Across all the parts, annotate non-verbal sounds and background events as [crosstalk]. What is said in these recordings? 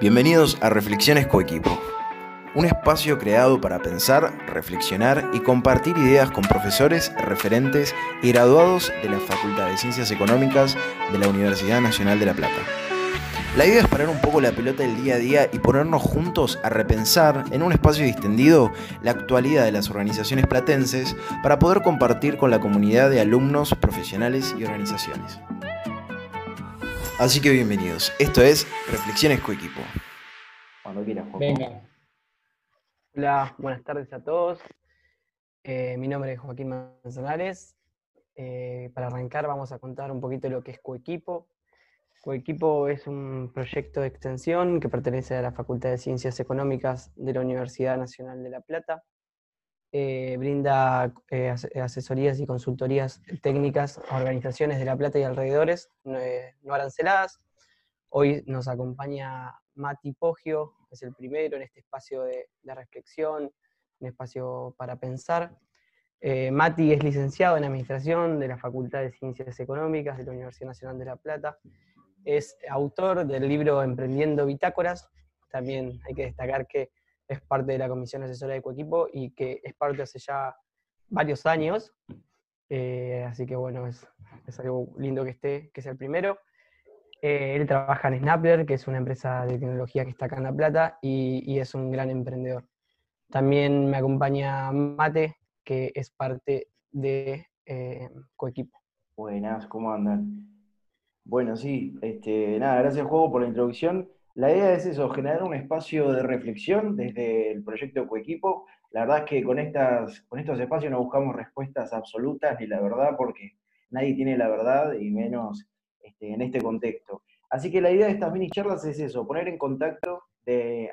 Bienvenidos a Reflexiones Coequipo, un espacio creado para pensar, reflexionar y compartir ideas con profesores, referentes y graduados de la Facultad de Ciencias Económicas de la Universidad Nacional de La Plata. La idea es parar un poco la pelota del día a día y ponernos juntos a repensar en un espacio distendido la actualidad de las organizaciones platenses para poder compartir con la comunidad de alumnos, profesionales y organizaciones. Así que bienvenidos. Esto es Reflexiones Coequipo. Cuando quieras, Venga. Hola, buenas tardes a todos. Eh, mi nombre es Joaquín Manzanares. Eh, para arrancar vamos a contar un poquito lo que es Coequipo. Coequipo es un proyecto de extensión que pertenece a la Facultad de Ciencias Económicas de la Universidad Nacional de La Plata. Eh, brinda eh, asesorías y consultorías técnicas a organizaciones de La Plata y alrededores, eh, no, aranceladas. Hoy nos acompaña Mati Poggio, es el primero en este espacio de, reflexión, un espacio para pensar. Mati es licenciado en Administración de la Facultad de Ciencias Económicas de la Universidad Nacional de La Plata. Es autor del libro Emprendiendo Bitácoras. También hay que destacar que es parte de la comisión asesora de Coequipo y que es parte hace ya varios años. Eh, así que bueno, es, algo lindo que esté, que sea el primero. Eh, él trabaja en Snappler, que es una empresa de tecnología que está acá en La Plata, y, es un gran emprendedor. También me acompaña Mate, que es parte de eh, Coequipo. Buenas, ¿cómo andan? Bueno, sí, este, nada, gracias Juego por la introducción. La idea es eso, generar un espacio de reflexión desde el proyecto Coequipo. La verdad es que con, estas, con estos espacios no buscamos respuestas absolutas ni la verdad, porque nadie tiene la verdad y menos este, en este contexto. Así que la idea de estas mini charlas es eso, poner en contacto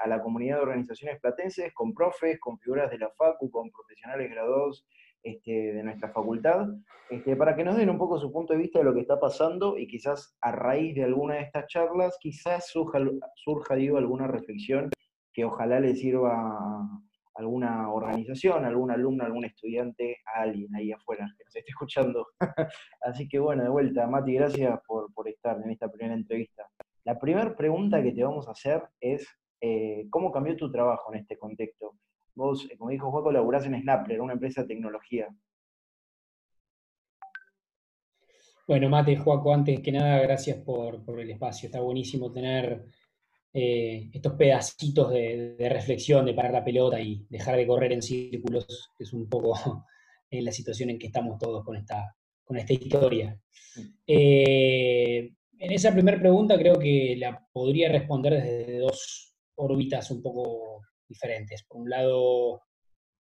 a la comunidad de organizaciones platenses con profes, con figuras de la FACU, con profesionales graduados este, de nuestra facultad, este, para que nos den un poco su punto de vista de lo que está pasando y quizás a raíz de alguna de estas charlas, quizás surja, surja digo, alguna reflexión que ojalá le sirva a alguna organización, algún alumno, algún estudiante, a alguien ahí afuera que nos esté escuchando. [laughs] Así que bueno, de vuelta, Mati, gracias por, estar en esta primera entrevista. La primera pregunta que te vamos a hacer es, eh, ¿cómo cambió tu trabajo en este contexto? Vos, eh, como dijo Juaco, laburás en Snappler, una empresa de tecnología. Bueno, Mate, Juaco, antes que nada, gracias por, el espacio. Está buenísimo tener eh, estos pedacitos de, reflexión, de parar la pelota y dejar de correr en círculos, que es un poco [laughs] en la situación en que estamos todos con esta, con esta historia. Eh, en esa primera pregunta creo que la podría responder desde dos órbitas un poco diferentes. Por un lado,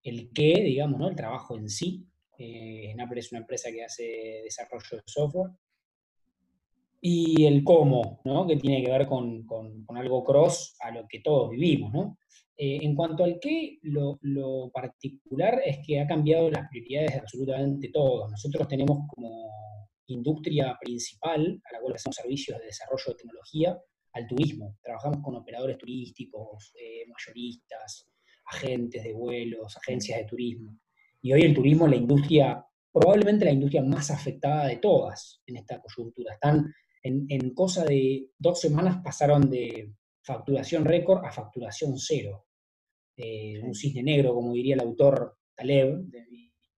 el qué, digamos, ¿no? el trabajo en sí. Eh, es una empresa que hace desarrollo de software. Y el cómo, ¿no? que tiene que ver con, algo cross a lo que todos vivimos. ¿no? Eh, en cuanto al qué, lo, lo, particular es que ha cambiado las prioridades de absolutamente todos. Nosotros tenemos como industria principal a la cual hacemos servicios de desarrollo de tecnología, al turismo. Trabajamos con operadores turísticos, eh, mayoristas, agentes de vuelos, agencias de turismo. Y hoy el turismo es la industria, probablemente la industria más afectada de todas en esta coyuntura. Están en, cosa de dos semanas pasaron de facturación récord a facturación cero. Eh, un cisne negro, como diría el autor Taleb,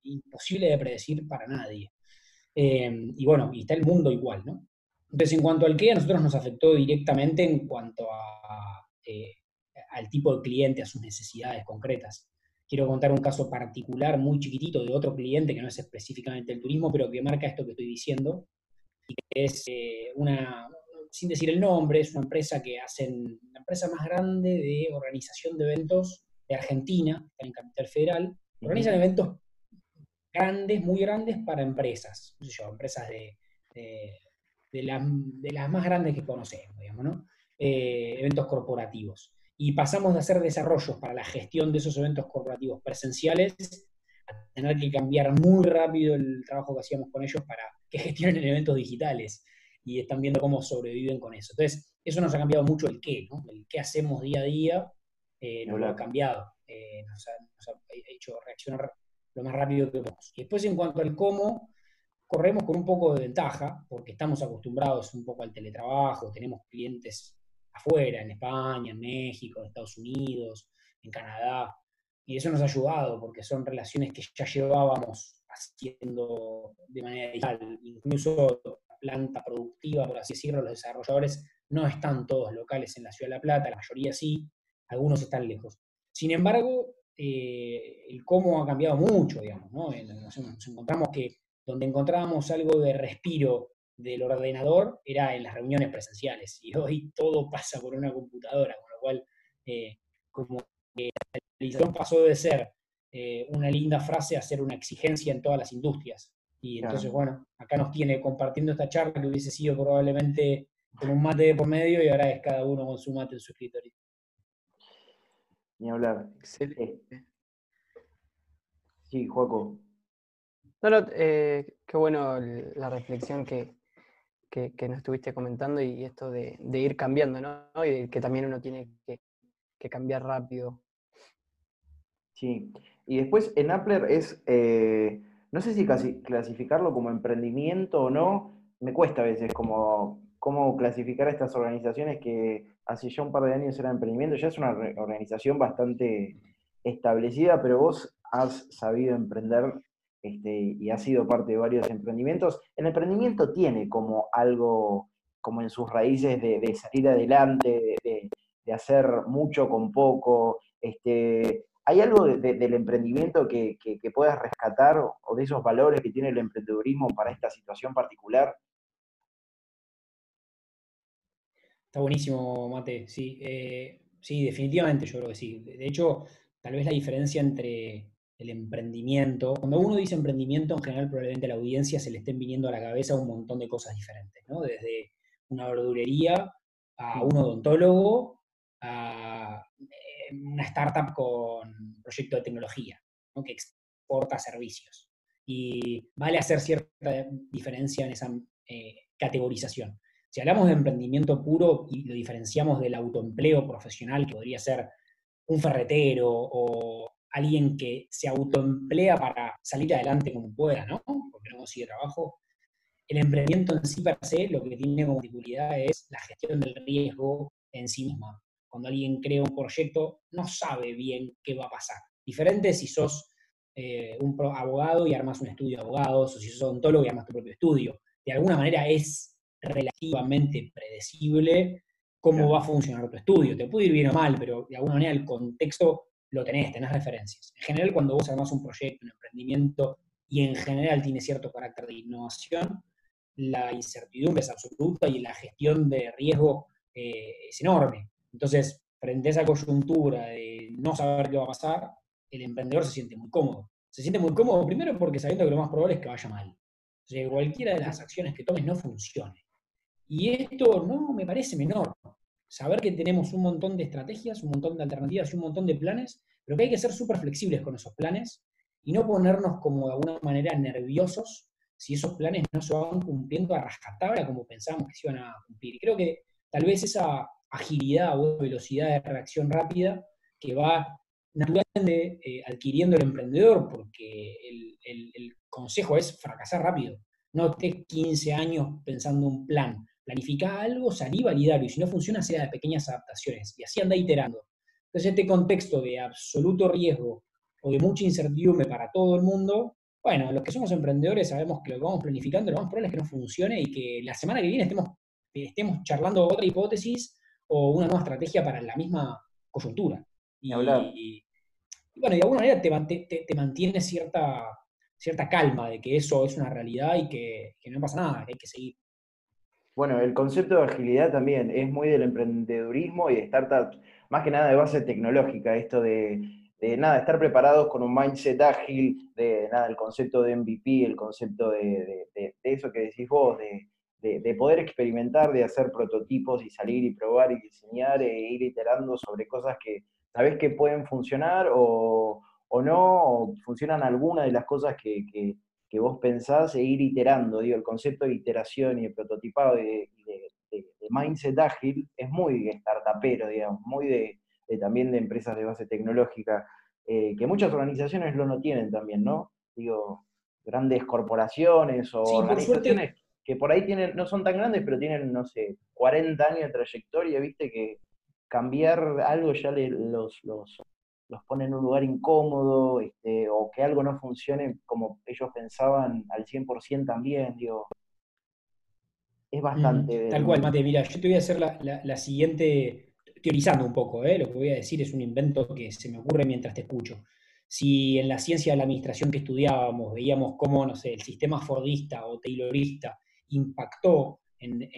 imposible de predecir para nadie. Eh, y bueno, y está el mundo igual, ¿no? Entonces, en cuanto al qué, a nosotros nos afectó directamente en cuanto eh, al tipo de cliente, a sus necesidades concretas. Quiero contar un caso particular muy chiquitito de otro cliente que no es específicamente el turismo, pero que marca esto que estoy diciendo, y que es eh, una, sin decir el nombre, es una empresa que hacen, la empresa más grande de organización de eventos de Argentina, en Capital Federal, organizan eventos grandes, muy grandes para empresas, no sé yo, empresas de de, las más grandes que conocemos, digamos, ¿no? Eh, eventos corporativos. Y pasamos de hacer desarrollos para la gestión de esos eventos corporativos presenciales a tener que cambiar muy rápido el trabajo que hacíamos con ellos para que gestionen [laughs] eventos digitales. Y están viendo cómo sobreviven con eso. Entonces, eso nos ha cambiado mucho el qué, ¿no? El qué hacemos día a día eh, nos lo ha cambiado. Eh, nos, ha, nos, ha, hecho reaccionar lo más rápido que podemos. Y después, en cuanto al cómo, corremos con un poco de ventaja, porque estamos acostumbrados un poco al teletrabajo, tenemos clientes afuera, en España, en México, en Estados Unidos, en Canadá. Y eso nos ha ayudado porque son relaciones que ya llevábamos haciendo de manera digital. Incluso la planta productiva, por así decirlo, los desarrolladores no están todos locales en la Ciudad de La Plata, la mayoría sí, algunos están lejos. Sin embargo, eh, el cómo ha cambiado mucho, digamos, ¿no? Nos, encontramos que donde encontrábamos algo de respiro del ordenador era en las reuniones presenciales y hoy todo pasa por una computadora, con lo cual eh, como que la realización pasó de ser eh, una linda frase a ser una exigencia en todas las industrias. Y entonces, bueno, acá nos tiene compartiendo esta charla que hubiese sido probablemente con un mate de por medio y ahora es cada uno con su mate en su escritorio. Ni hablar. Excelente. Sí, Juaco. No, eh, qué bueno la reflexión que, nos estuviste comentando y esto de, ir cambiando, ¿no? Y que también uno tiene que, cambiar rápido. Sí, y después en Appler es, eh, no sé si clasificarlo como emprendimiento o no, me cuesta a veces como cómo clasificar a estas organizaciones que hace ya un par de años eran emprendimiento, ya es una organización bastante establecida, pero vos has sabido emprender este, y has sido parte de varios emprendimientos. El emprendimiento tiene como algo, como en sus raíces de, salir adelante, de, hacer mucho con poco. Este, ¿Hay algo del emprendimiento que, que puedas rescatar o de esos valores que tiene el emprendedurismo para esta situación particular? Está buenísimo, Mate. Sí, eh, sí, definitivamente yo creo que sí. De hecho, tal vez la diferencia entre el emprendimiento, cuando uno dice emprendimiento, en general probablemente a la audiencia se le estén viniendo a la cabeza un montón de cosas diferentes, ¿no? Desde una verdurería a un odontólogo a eh, una startup con proyecto de tecnología, ¿no? que exporta servicios. Y vale hacer cierta diferencia en esa eh, categorización. Si hablamos de emprendimiento puro y lo diferenciamos del autoempleo profesional, que podría ser un ferretero o alguien que se autoemplea para salir adelante como pueda, ¿no? Porque no consigue trabajo. El emprendimiento en sí per se lo que tiene como particularidad es la gestión del riesgo en sí misma. Cuando alguien crea un proyecto, no sabe bien qué va a pasar. Diferente si sos eh, un abogado y armas un estudio de abogados, o si sos odontólogo y armas tu propio estudio. De alguna manera es relativamente predecible cómo va a funcionar tu estudio. Te puede ir bien o mal, pero de alguna manera el contexto lo tenés, tenés referencias. En general, cuando vos armás un proyecto, un emprendimiento, y en general tiene cierto carácter de innovación, la incertidumbre es absoluta y la gestión de riesgo eh, es enorme. Entonces, frente a esa coyuntura de no saber qué va a pasar, el emprendedor se siente muy cómodo. Se siente muy cómodo primero porque sabiendo que lo más probable es que vaya mal. O cualquiera de las acciones que tomes no funcione. Y esto no me parece menor. Saber que tenemos un montón de estrategias, un montón de alternativas y un montón de planes, pero que hay que ser súper flexibles con esos planes y no ponernos como de alguna manera nerviosos si esos planes no se van cumpliendo a rascatabla como pensábamos que se iban a cumplir. Y creo que tal vez esa agilidad o velocidad de reacción rápida que va naturalmente eh, adquiriendo el emprendedor, porque el, el, consejo es fracasar rápido. No estés 15 años pensando un plan, planifica algo, salí, validarlo, y si no funciona, sea de pequeñas adaptaciones, y así anda iterando. Entonces, este contexto de absoluto riesgo o de mucha incertidumbre para todo el mundo, bueno, los que somos emprendedores sabemos que lo que vamos planificando, lo más probable es que no funcione y que la semana que viene estemos, estemos charlando otra hipótesis o una nueva estrategia para la misma coyuntura. Y, y, bueno, de alguna manera te, te, mantiene cierta, cierta calma de que eso es una realidad y que, que no pasa nada, que hay que seguir. Bueno, el concepto de agilidad también es muy del emprendedurismo y de startups, más que nada de base tecnológica, esto de, nada, estar preparados con un mindset ágil, de nada, el concepto de MVP, el concepto de, eso que decís vos, de, poder experimentar, de hacer prototipos y salir y probar y diseñar e ir iterando sobre cosas que sabés que pueden funcionar o, no, o funcionan algunas de las cosas que que vos pensás e ir iterando. Digo, el concepto de iteración y de prototipado y de, mindset ágil es muy startupero, digamos, muy de, también de empresas de base tecnológica, eh, que muchas organizaciones lo no tienen también, ¿no? Digo, grandes corporaciones o organizaciones que por ahí tienen, no son tan grandes, pero tienen, no sé, 40 años de trayectoria, viste, que cambiar algo ya los, los, los pone en un lugar incómodo, este, o que algo no funcione como ellos pensaban al 100% también, digo. Es bastante... tal cual, Mate, mira, yo te voy a hacer la, la, siguiente, teorizando un poco, ¿eh? lo que voy a decir es un invento que se me ocurre mientras te escucho si en la ciencia de la administración que estudiábamos veíamos cómo, no sé, el sistema fordista o taylorista impactó en,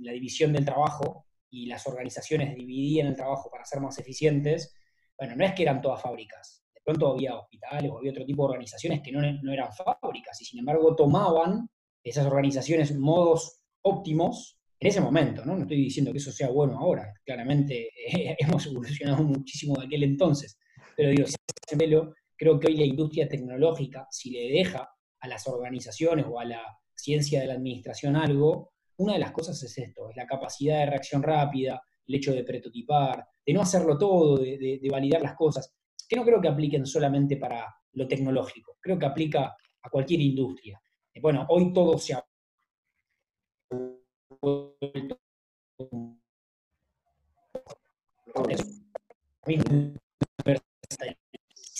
la división del trabajo y las organizaciones dividían el trabajo para ser más eficientes, bueno, no es que eran todas fábricas. De pronto había hospitales o había otro tipo de organizaciones que no, eran fábricas y sin embargo tomaban esas organizaciones modos óptimos en ese momento, ¿no? No estoy diciendo que eso sea bueno ahora, claramente [laughs] hemos evolucionado muchísimo de aquel entonces, pero digo, si creo que hoy la industria tecnológica, si le deja a las organizaciones o a la ciencia de la administración algo, una de las cosas es esto, es la capacidad de reacción rápida, el hecho de prototipar, de no hacerlo todo, de, validar las cosas, que no creo que apliquen solamente para lo tecnológico, creo que aplica a cualquier industria. Bueno, hoy todo se ha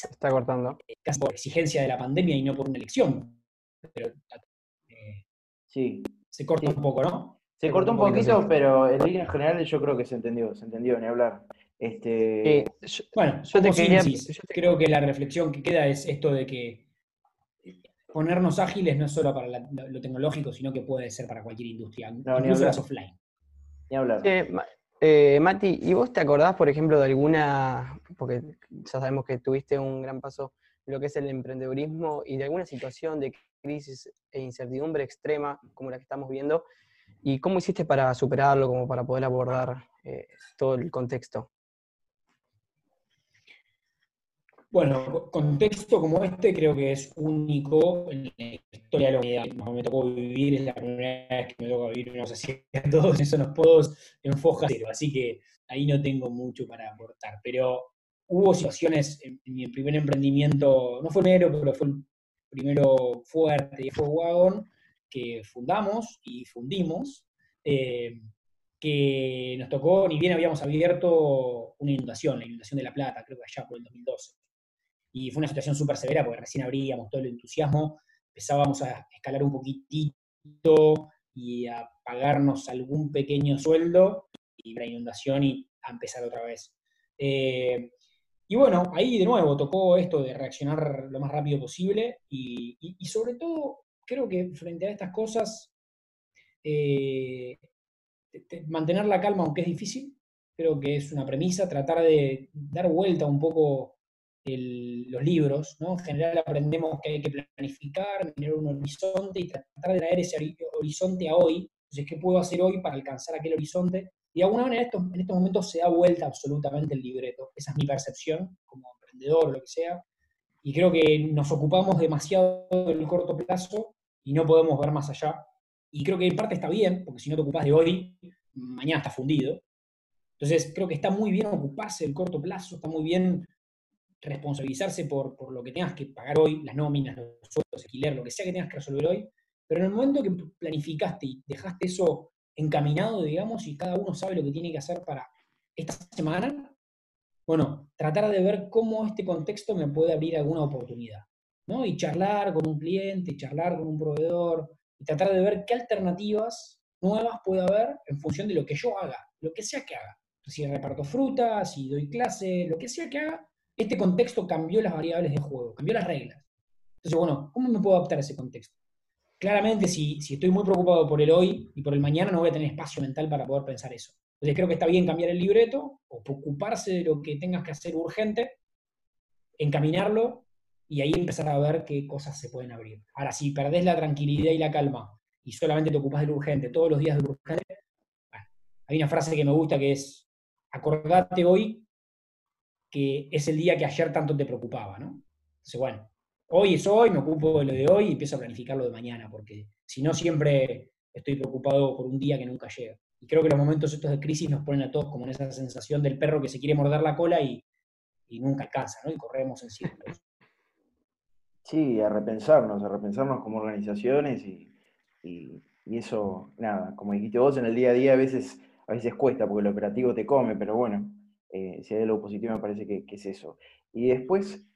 se está cortando. Casi por exigencia de la pandemia y no por una elección. Pero eh, sí. se corta un poco, ¿no? Se, cortó un poquito, pero en línea general yo creo que se entendió, se entendió, ni hablar. Este... bueno, yo te quería, creo que la reflexión que queda es esto de que ponernos ágiles no es solo para lo tecnológico, sino que puede ser para cualquier industria, no, incluso las offline. Ni hablar. Eh, Mati, ¿y vos te acordás, por ejemplo, de alguna, porque ya sabemos que tuviste un gran paso en lo que es el emprendedurismo y de alguna situación de crisis e incertidumbre extrema como la que estamos viendo? ¿Y cómo hiciste para superarlo, como para poder abordar eh, todo el contexto? Bueno, contexto como este creo que es único en la historia de la humanidad. Me tocó vivir, es la primera vez que me toca vivir una sociedad, todos [laughs] eso nos puedo enfocar cero, así que ahí no tengo mucho para aportar. Pero hubo situaciones en, mi primer emprendimiento, no fue primero, pero fue el primero fuerte, y fue Wagon, fundamos y fundimos, eh, que nos tocó, ni bien habíamos abierto una inundación, la inundación de La Plata, creo que allá por el 2012 y fue una situación súper severa porque recién abríamos todo el entusiasmo, empezábamos a escalar un poquitito y a pagarnos algún pequeño sueldo y la inundación y a empezar otra vez. Eh, y bueno, ahí de nuevo tocó esto de reaccionar lo más rápido posible y, sobre todo creo que frente a estas cosas, eh, mantener la calma aunque es difícil, creo que es una premisa, tratar de dar vuelta un poco los libros, ¿no? En general aprendemos que hay que planificar, tener un horizonte y tratar de traer ese horizonte a hoy. Entonces, ¿qué puedo hacer hoy para alcanzar aquel horizonte? Y de alguna manera en estos momentos se da vuelta absolutamente el libreto. Esa es mi percepción como emprendedor o lo que sea. Y creo que nos ocupamos demasiado del corto plazo y no podemos ver más allá. Y creo que en parte está bien, porque si no te ocupas de hoy, mañana estás fundido. Entonces, creo que está muy bien ocuparse del corto plazo, está muy bien responsabilizarse por, por, lo que tengas que pagar hoy, las nóminas, los sueldos, alquiler, lo que sea que tengas que resolver hoy, pero en el momento que planificaste y dejaste eso encaminado, digamos, y cada uno sabe lo que tiene que hacer para esta semana, bueno, tratar de ver cómo este contexto me puede abrir alguna oportunidad, ¿no? Y charlar con un cliente, charlar con un proveedor, y tratar de ver qué alternativas nuevas puede haber en función de lo que yo haga, lo que sea que haga. Si reparto frutas, si doy clase, lo que sea que haga, este contexto cambió las variables de juego, cambió las reglas. Entonces, bueno, ¿cómo me puedo adaptar a ese contexto? Claramente, si, si estoy muy preocupado por el hoy y por el mañana, no voy a tener espacio mental para poder pensar eso. Entonces, creo que está bien cambiar el libreto o ocuparse de lo que tengas que hacer urgente, encaminarlo y ahí empezar a ver qué cosas se pueden abrir. Ahora, si perdés la tranquilidad y la calma y solamente te ocupas del urgente todos los días del urgente, hay una frase que me gusta que es, acordate hoy que es el día que ayer tanto te preocupaba, ¿no? Entonces, bueno, hoy es hoy, me ocupo de lo de hoy y empiezo a planificar lo de mañana, porque si no siempre estoy preocupado por un día que nunca llega. Y creo que los momentos estos de crisis nos ponen a todos como en esa sensación del perro que se quiere morder la cola y, nunca alcanza, ¿no? Y corremos en círculos. Sí, a repensarnos, a repensarnos como organizaciones y, y eso, nada, como dijiste vos, en el día a día a veces, a veces cuesta porque el operativo te come, pero bueno, eh, si hay algo positivo me parece que, es eso. Y después,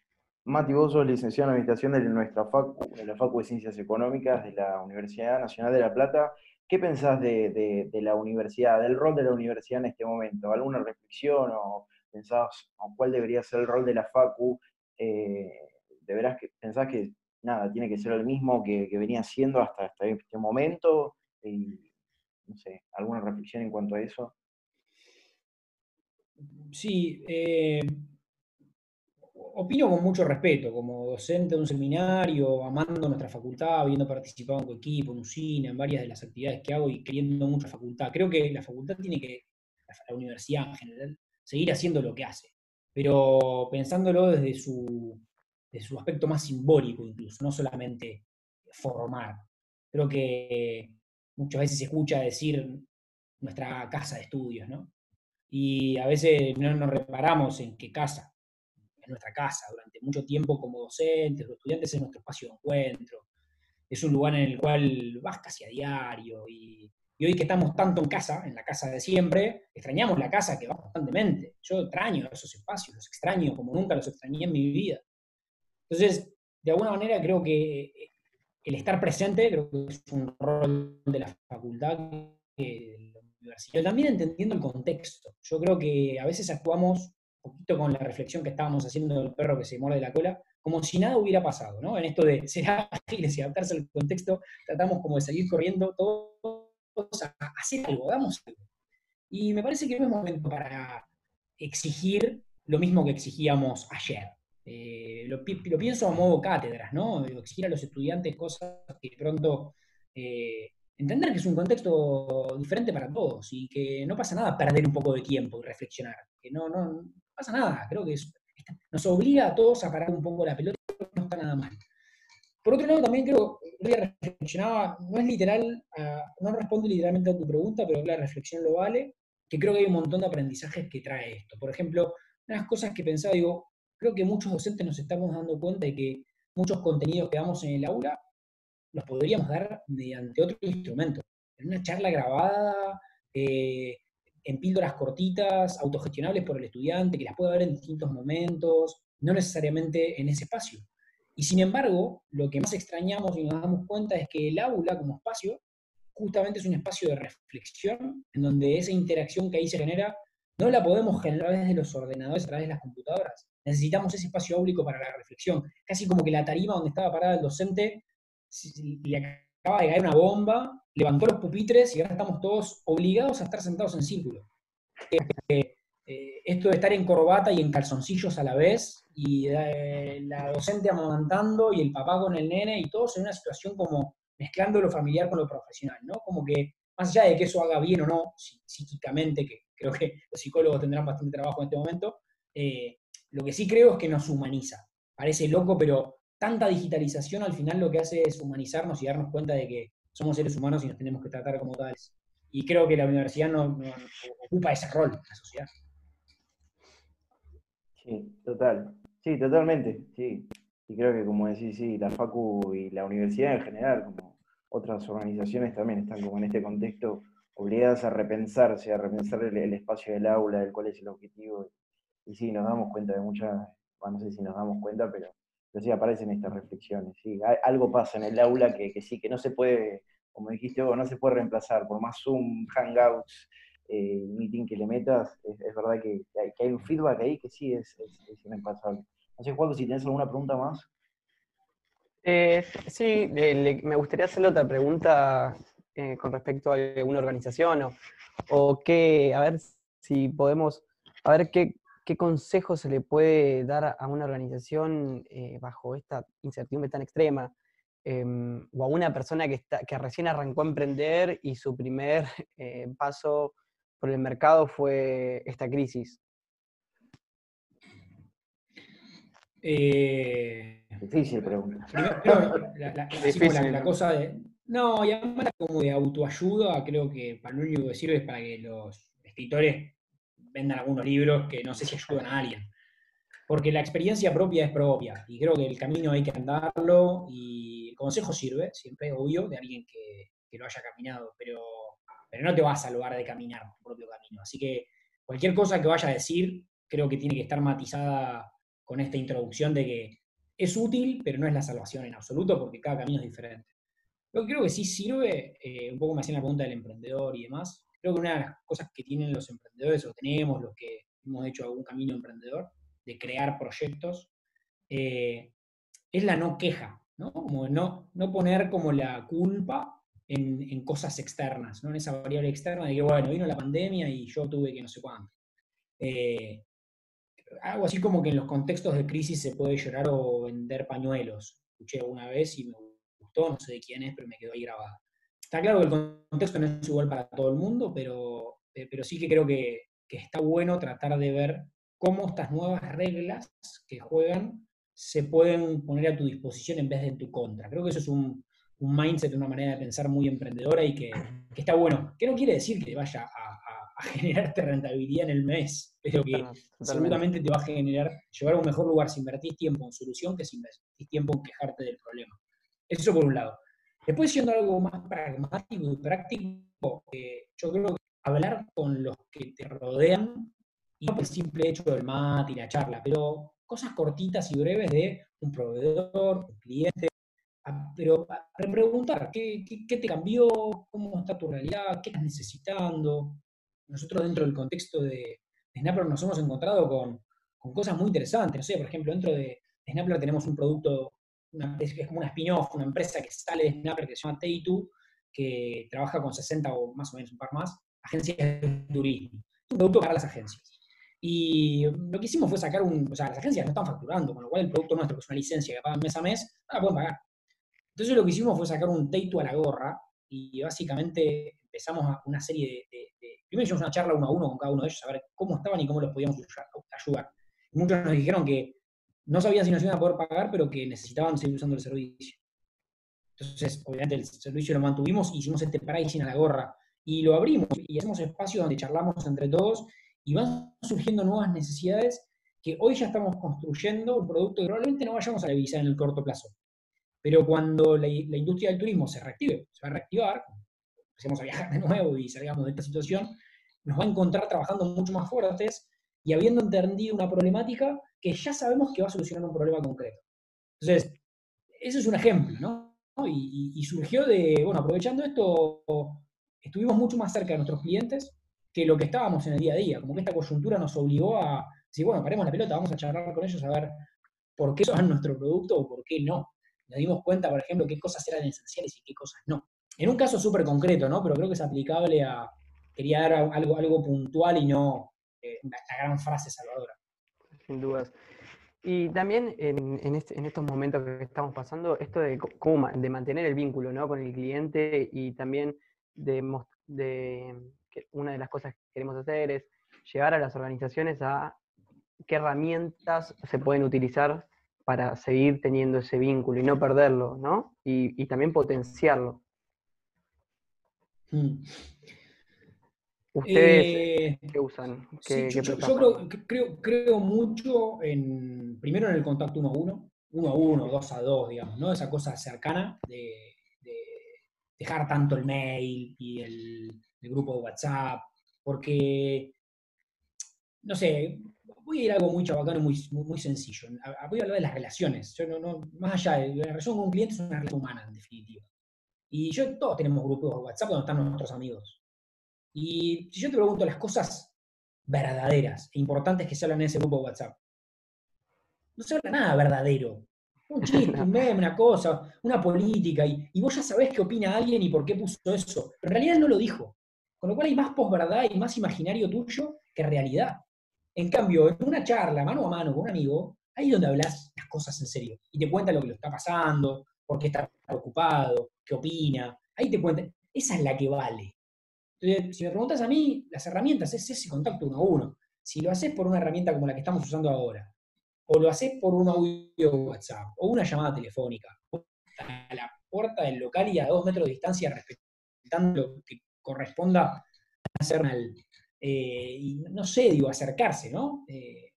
Mati, vos sos licenciado en Administración de nuestra facu, de la Facu de Ciencias Económicas de la Universidad Nacional de La Plata. ¿Qué pensás de, la universidad, del rol de la universidad en este momento? ¿Alguna reflexión o pensás cuál debería ser el rol de la Facu? Eh, ¿De que pensás que nada, tiene que ser el mismo que, venía siendo hasta, hasta este momento? Y, no sé, ¿alguna reflexión en cuanto a eso? Sí, eh, opino con mucho respeto, como docente de un seminario, amando nuestra facultad, habiendo participado en coequipo, en usina, en varias de las actividades que hago y queriendo mucho facultad. Creo que la facultad tiene que, la universidad en general, seguir haciendo lo que hace, pero pensándolo desde su, desde su aspecto más simbólico incluso, no solamente formar. Creo que muchas veces se escucha decir nuestra casa de estudios, ¿no? y a veces no nos reparamos en qué casa, en nuestra casa, durante mucho tiempo como docentes o estudiantes es nuestro espacio de encuentro, es un lugar en el cual vas casi a diario y, hoy que estamos tanto en casa, en la casa de siempre, extrañamos la casa que va constantemente. Yo extraño esos espacios, los extraño como nunca los extrañé en mi vida. Entonces, de alguna manera creo que el estar presente creo que es un rol de la facultad que pero también entendiendo el contexto. Yo creo que a veces actuamos un poquito con la reflexión que estábamos haciendo del perro que se muerde la cola, como si nada hubiera pasado, ¿no? En esto de ser [laughs] ágiles y adaptarse al contexto, tratamos como de seguir corriendo todos a hacer algo, damos algo. Y me parece que no es momento para exigir lo mismo que exigíamos ayer. Eh, lo, pienso a modo cátedras, ¿no? Exigir a los estudiantes cosas que pronto eh, entender que es un contexto diferente para todos y que no pasa nada perder un poco de tiempo y reflexionar, que no, no, pasa nada, creo que nos obliga a todos a parar un poco la pelota, no está nada mal. Por otro lado, también creo, que reflexionaba, no es literal, ah, no responde literalmente a tu pregunta, pero la reflexión lo vale, que creo que hay un montón de aprendizajes que trae esto. Por ejemplo, unas cosas que pensaba, digo, creo que muchos docentes nos estamos dando cuenta de que muchos contenidos que damos en el aula los podríamos dar mediante otro instrumento. En una charla grabada, eh, en píldoras cortitas, autogestionables por el estudiante, que las pueda ver en distintos momentos, no necesariamente en ese espacio. Y sin embargo, lo que más extrañamos y nos damos cuenta es que el aula como espacio justamente es un espacio de reflexión, en donde esa interacción que ahí se genera no la podemos generar desde los ordenadores a través de las computadoras. Necesitamos ese espacio público para la reflexión, casi como que la tarima donde estaba parada el docente le acaba de caer una bomba, levantó los pupitres y ahora estamos todos obligados a estar sentados en círculo. Eh, eh, esto de estar en corbata y en calzoncillos a la vez, y eh, la docente amamantando y el papá con el nene, y todos en una situación como mezclando lo familiar con lo profesional, ¿no? Como que, más allá de que eso haga bien o no, psíquicamente, que creo que los psicólogos tendrán bastante trabajo en este momento, lo que sí creo es que nos humaniza. Parece loco, pero tanta digitalización al final lo que hace es humanizarnos y darnos cuenta de que somos seres humanos y nos tenemos que tratar como tales. Y creo que la universidad no, ocupa ese rol en la sociedad. Sí, total. Sí, totalmente. Sí. Y creo que como decís, sí, la FACU y la universidad en general, como otras organizaciones también están como en este contexto obligadas a repensarse, a repensar el, espacio del aula, del cuál es el objetivo. Y, sí, nos damos cuenta de muchas, no sé si nos damos cuenta, pero pero sí aparecen estas reflexiones. ¿sí? algo pasa en el aula que, sí, que no se puede, como dijiste no se puede reemplazar. Por más Zoom, Hangouts, eh, meeting que le metas, es, verdad que, hay, un feedback ahí que sí es, es. No sé, Juan, si tienes alguna pregunta más. Eh, sí, me gustaría hacerle otra pregunta eh, con respecto a alguna organización o, o qué, a ver si podemos, a ver qué, ¿Qué consejo se le puede dar a una organización eh, bajo esta incertidumbre tan extrema? Em, o a una persona que, está, que recién arrancó a emprender y su primer [laughs] eh, paso por el mercado fue esta crisis. Eh, Difícil pregunta. la, cosa de. No, y además como de autoayuda, creo que para lo único que sirve es para que los escritores vendan algunos libros que no sé si ayudan a alguien. Porque la experiencia propia es propia y creo que el camino hay que andarlo y el consejo sirve, siempre obvio, de alguien que, que lo haya caminado, pero, pero no te va a salvar de caminar tu propio camino. Así que cualquier cosa que vaya a decir, creo que tiene que estar matizada con esta introducción de que es útil, pero no es la salvación en absoluto, porque cada camino es diferente. Lo que creo que sí sirve, eh, un poco me hacían la pregunta del emprendedor y demás, creo que una de las cosas que tienen los emprendedores, o tenemos los que hemos hecho algún camino emprendedor, de crear proyectos, eh, es la no queja, ¿no? Como no, no poner como la culpa en, cosas externas, ¿no? En esa variable externa de que, bueno, vino la pandemia y yo tuve que no sé cuánto. Eh, algo así como que en los contextos de crisis se puede llorar o vender pañuelos. Escuché una vez y me gustó, no sé de quién es, pero me quedó ahí grabada. Está claro que el contexto no es igual para todo el mundo, pero, eh, pero sí que creo que, que está bueno tratar de ver cómo estas nuevas reglas que juegan se pueden poner a tu disposición en vez de en tu contra. Creo que eso es un, un mindset, una manera de pensar muy emprendedora y que, está bueno. Que no quiere decir que vaya a, generarte rentabilidad en el mes, pero que seguramente te va a generar, llevar a un mejor lugar si invertís tiempo en solución que si invertís tiempo en quejarte del problema. Eso por un lado. Después, siendo algo más pragmático y práctico, eh, yo creo que hablar con los que te rodean, y no por el simple hecho del mate y la charla, pero cosas cortitas y breves de un proveedor, un cliente, pero preguntar, ¿qué, te cambió? ¿Cómo está tu realidad? ¿Qué estás necesitando? Nosotros dentro del contexto de, Snapper nos hemos encontrado con, cosas muy interesantes. No sé, por ejemplo, dentro de, Snapper tenemos un producto, es como una spin-off, una empresa que sale de Snapper que se llama Teitu, que trabaja con 60 o más o menos un par más, agencias de turismo. Es un producto para las agencias. Y lo que hicimos fue sacar un, o sea, las agencias no están facturando, con lo cual el producto nuestro, que es una licencia que pagan mes a mes, no la pueden pagar. Entonces lo que hicimos fue sacar un Teitu a la gorra y básicamente empezamos una serie de, Primero hicimos una charla uno a uno con cada uno de ellos, a ver cómo estaban y cómo los podíamos ayudar. muchos nos dijeron que no sabían si nos iban a poder pagar, pero que necesitaban seguir usando el servicio. Entonces, obviamente el servicio lo mantuvimos, hicimos este pricing a la gorra y lo abrimos y hacemos espacios donde charlamos entre todos y van surgiendo nuevas necesidades que hoy ya estamos construyendo un producto que probablemente no vayamos a revisar en el corto plazo. Pero cuando la, industria del turismo se reactive, se va a reactivar, empecemos a viajar de nuevo y salgamos de esta situación, nos va a encontrar trabajando mucho más fuertes y habiendo entendido una problemática que ya sabemos que va a solucionar un problema concreto. Entonces, eso es un ejemplo, ¿no? Y, surgió de, bueno, aprovechando esto, estuvimos mucho más cerca de nuestros clientes que lo que estábamos en el día a día, como que esta coyuntura nos obligó a decir, bueno, paremos la pelota, vamos a charlar con ellos a ver por qué son nuestro producto o por qué no nos dimos cuenta, por ejemplo, qué cosas eran esenciales y qué cosas no. En un caso súper concreto, ¿no? Pero creo que es aplicable a, quería dar algo, algo puntual y no eh, la gran frase salvadora. Sin dudas. Y también en, este, en, estos momentos que estamos pasando, esto de, cómo, de mantener el vínculo ¿no? con el cliente y también de, de una de las cosas que queremos hacer es llevar a las organizaciones a qué herramientas se pueden utilizar para seguir teniendo ese vínculo y no perderlo, ¿no? Y, también potenciarlo. Mm. ¿Ustedes eh, qué usan? yo, creo, creo, mucho en, primero en el contacto uno a uno, uno a uno, dos a dos, digamos, ¿no? Esa cosa cercana de, dejar tanto el mail y el, el, grupo de WhatsApp, porque, no sé, voy a ir a algo muy chabacano, muy, muy, sencillo. Voy a hablar de las relaciones. Yo no, más allá de la relación con un cliente es una relación humana, en definitiva. Y yo, todos tenemos grupos de WhatsApp donde están nuestros amigos. Y si yo te pregunto las cosas verdaderas e importantes que se hablan en ese grupo de WhatsApp, no se habla nada verdadero. Un [laughs] chiste, un meme, una cosa, una política, y, y, vos ya sabés qué opina alguien y por qué puso eso. Pero en realidad no lo dijo. Con lo cual hay más posverdad y más imaginario tuyo que realidad. En cambio, en una charla mano a mano con un amigo, ahí es donde hablas las cosas en serio. Y te cuenta lo que le está pasando, por qué está preocupado, qué opina. Ahí te cuenta. Esa es la que vale. Si me preguntas a mí, las herramientas es ese contacto uno a uno. Si lo haces por una herramienta como la que estamos usando ahora, o lo haces por un audio WhatsApp, o una llamada telefónica, a la puerta del local y a dos metros de distancia, respetando lo que corresponda hacer eh, y no sé, digo, acercarse, ¿no? Eh,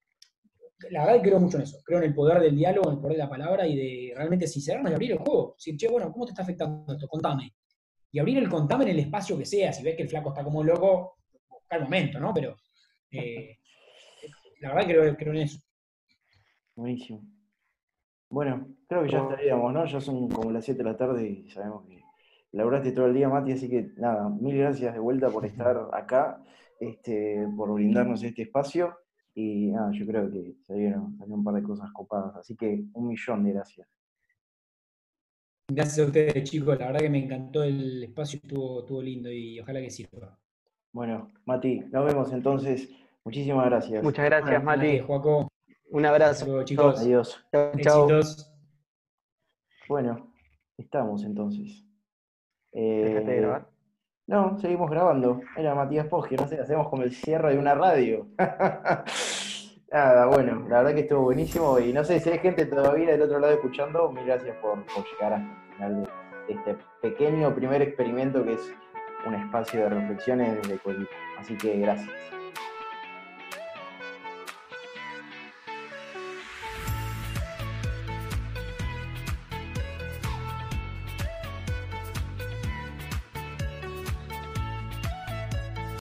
la verdad que creo mucho en eso, creo en el poder del diálogo, en el poder de la palabra y de realmente sincerarnos y abrir el juego. Decir, che, bueno, ¿cómo te está afectando esto? Contame. y abrir el contame en el espacio que sea. Si ves que el flaco está como loco, busca el momento, ¿no? Pero eh, la verdad creo, creo en eso. Buenísimo. Bueno, creo que ya estaríamos, ¿no? Ya son como las 7 de la tarde y sabemos que laburaste todo el día, Mati, así que nada, mil gracias de vuelta por estar acá, este, por brindarnos este espacio. Y yo creo que salieron, salieron un par de cosas copadas, así que un millón de gracias. Gracias a ustedes, chicos. La verdad que me encantó el espacio, estuvo, estuvo lindo y ojalá que sirva. Bueno, Mati, nos vemos entonces. Muchísimas gracias. Muchas gracias, Mati. Juaco. Un abrazo. chicos. Adiós. Chao. Bueno, estamos entonces. ¿Dejaste de eh, grabar? No, seguimos grabando. Era Matías Poggio, no sé, hacemos como el cierre de una radio. [laughs] Nada, bueno, la verdad que estuvo buenísimo y no sé si hay gente todavía del otro lado escuchando, mil gracias por, llegar hasta el final de este pequeño primer experimento que es un espacio de reflexiones desde Coelho. Así que gracias.